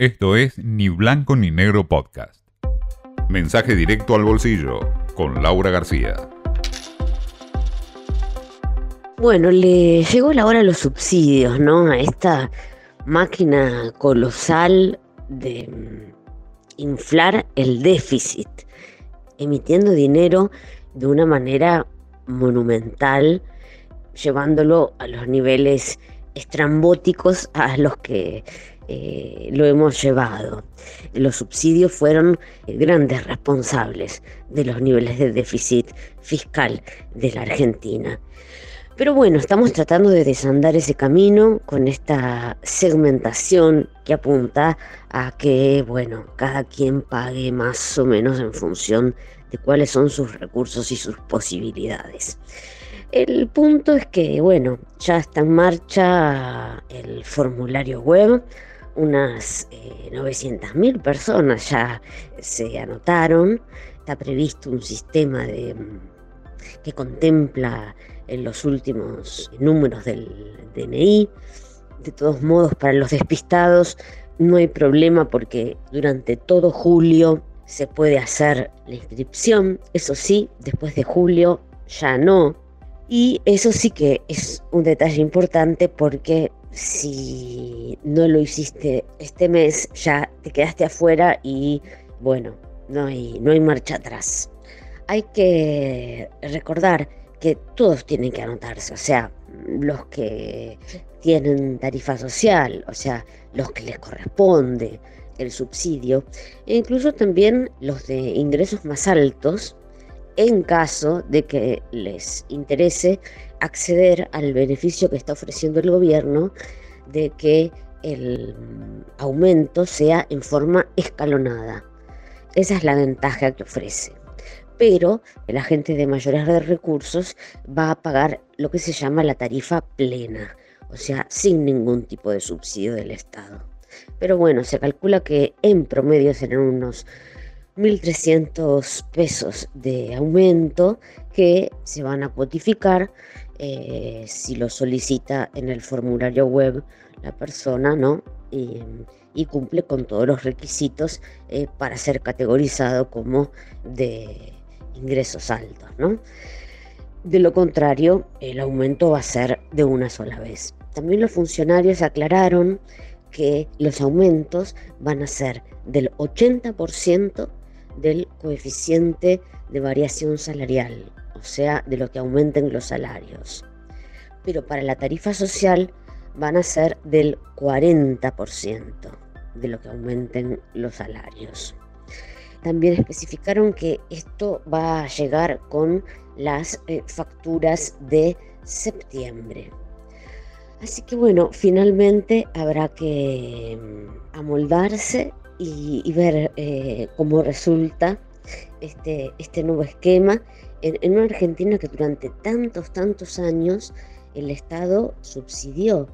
Esto es Ni Blanco ni Negro Podcast. Mensaje directo al bolsillo con Laura García. Bueno, le llegó la hora de los subsidios, ¿no? A esta máquina colosal de mm, inflar el déficit, emitiendo dinero de una manera monumental, llevándolo a los niveles estrambóticos a los que eh, lo hemos llevado. Los subsidios fueron eh, grandes responsables de los niveles de déficit fiscal de la Argentina. Pero bueno, estamos tratando de desandar ese camino con esta segmentación que apunta a que, bueno, cada quien pague más o menos en función de cuáles son sus recursos y sus posibilidades. El punto es que, bueno, ya está en marcha el formulario web, unas eh, 900.000 personas ya se anotaron, está previsto un sistema de, que contempla en los últimos números del DNI. De todos modos, para los despistados no hay problema porque durante todo julio se puede hacer la inscripción. Eso sí, después de julio ya no. Y eso sí que es un detalle importante porque si no lo hiciste este mes, ya te quedaste afuera y bueno, no hay, no hay marcha atrás. Hay que recordar que todos tienen que anotarse, o sea, los que tienen tarifa social, o sea, los que les corresponde el subsidio, e incluso también los de ingresos más altos, en caso de que les interese acceder al beneficio que está ofreciendo el gobierno de que el aumento sea en forma escalonada. Esa es la ventaja que ofrece. Pero la gente de mayores recursos va a pagar lo que se llama la tarifa plena, o sea, sin ningún tipo de subsidio del Estado. Pero bueno, se calcula que en promedio serán unos 1.300 pesos de aumento que se van a cuotificar eh, si lo solicita en el formulario web la persona, ¿no? Y, cumple con todos los requisitos eh, para ser categorizado como de ingresos altos, ¿no? De lo contrario, el aumento va a ser de una sola vez. También los funcionarios aclararon que los aumentos van a ser del 80% del coeficiente de variación salarial, o sea, de lo que aumenten los salarios. Pero para la tarifa social van a ser del 40% de lo que aumenten los salarios. También especificaron que esto va a llegar con las eh, facturas de septiembre. Así que bueno, finalmente habrá que mm, y, ver eh, cómo resulta este, este nuevo esquema en, en, una Argentina que durante tantos, tantos años el Estado subsidió,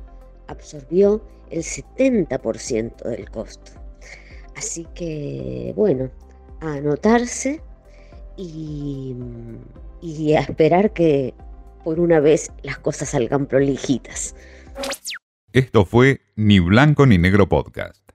absorbió el 70% del costo. Así que, bueno, a anotarse y, y a esperar que por una vez las cosas salgan prolijitas. Esto fue Ni Blanco ni Negro Podcast.